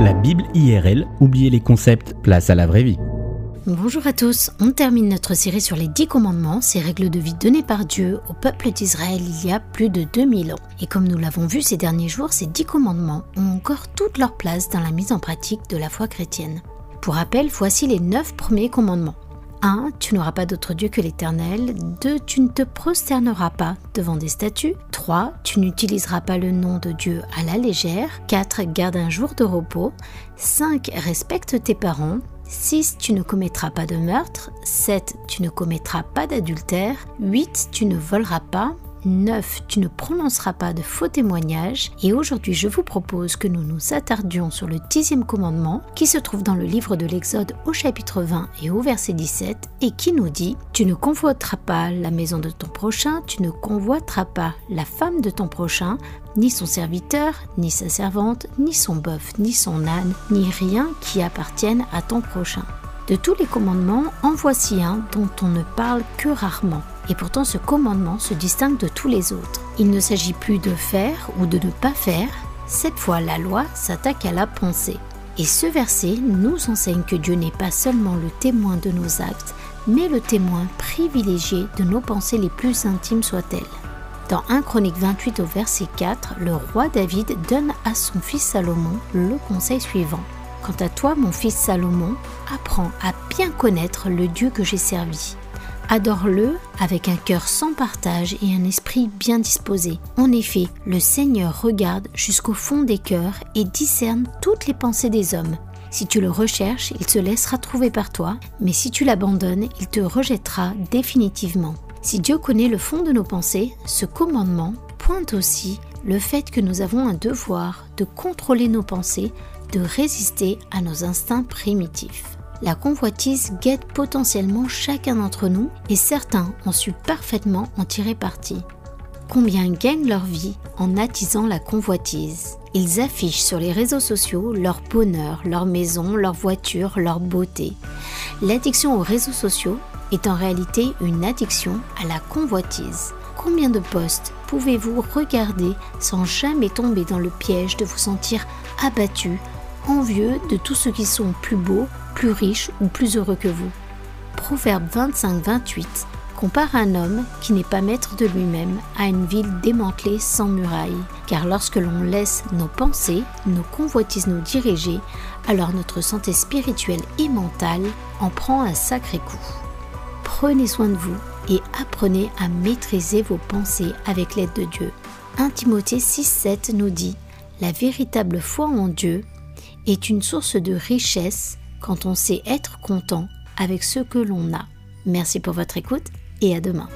La Bible IRL, oubliez les concepts, place à la vraie vie. Bonjour à tous, on termine notre série sur les dix commandements, ces règles de vie données par Dieu au peuple d'Israël il y a plus de 2000 ans. Et comme nous l'avons vu ces derniers jours, ces dix commandements ont encore toute leur place dans la mise en pratique de la foi chrétienne. Pour rappel, voici les neuf premiers commandements. 1. Tu n'auras pas d'autre Dieu que l'Éternel. 2. Tu ne te prosterneras pas devant des statues. 3. Tu n'utiliseras pas le nom de Dieu à la légère. 4. Garde un jour de repos. 5. Respecte tes parents. 6. Tu ne commettras pas de meurtre. 7. Tu ne commettras pas d'adultère. 8. Tu ne voleras pas. 9. Tu ne prononceras pas de faux témoignages. Et aujourd'hui, je vous propose que nous nous attardions sur le dixième commandement qui se trouve dans le livre de l'Exode au chapitre 20 et au verset 17 et qui nous dit Tu ne convoiteras pas la maison de ton prochain, tu ne convoiteras pas la femme de ton prochain, ni son serviteur, ni sa servante, ni son bœuf, ni son âne, ni rien qui appartienne à ton prochain. De tous les commandements, en voici un dont on ne parle que rarement. Et pourtant ce commandement se distingue de tous les autres. Il ne s'agit plus de faire ou de ne pas faire. Cette fois, la loi s'attaque à la pensée. Et ce verset nous enseigne que Dieu n'est pas seulement le témoin de nos actes, mais le témoin privilégié de nos pensées les plus intimes soient-elles. Dans 1 Chronique 28 au verset 4, le roi David donne à son fils Salomon le conseil suivant. Quant à toi, mon fils Salomon, apprends à bien connaître le Dieu que j'ai servi. Adore-le avec un cœur sans partage et un esprit bien disposé. En effet, le Seigneur regarde jusqu'au fond des cœurs et discerne toutes les pensées des hommes. Si tu le recherches, il se laissera trouver par toi, mais si tu l'abandonnes, il te rejettera définitivement. Si Dieu connaît le fond de nos pensées, ce commandement pointe aussi le fait que nous avons un devoir de contrôler nos pensées de résister à nos instincts primitifs. La convoitise guette potentiellement chacun d'entre nous et certains ont su parfaitement en tirer parti. Combien gagnent leur vie en attisant la convoitise? Ils affichent sur les réseaux sociaux leur bonheur, leur maison, leur voiture, leur beauté. L'addiction aux réseaux sociaux est en réalité une addiction à la convoitise. Combien de posts pouvez-vous regarder sans jamais tomber dans le piège de vous sentir abattu, envieux de tous ceux qui sont plus beaux, plus riches ou plus heureux que vous. Proverbe 25-28 compare un homme qui n'est pas maître de lui-même à une ville démantelée sans murailles, car lorsque l'on laisse nos pensées, nos convoitises nous diriger, alors notre santé spirituelle et mentale en prend un sacré coup. Prenez soin de vous et apprenez à maîtriser vos pensées avec l'aide de Dieu. 1 Timothée 6-7 nous dit La véritable foi en Dieu est une source de richesse quand on sait être content avec ce que l'on a. Merci pour votre écoute et à demain.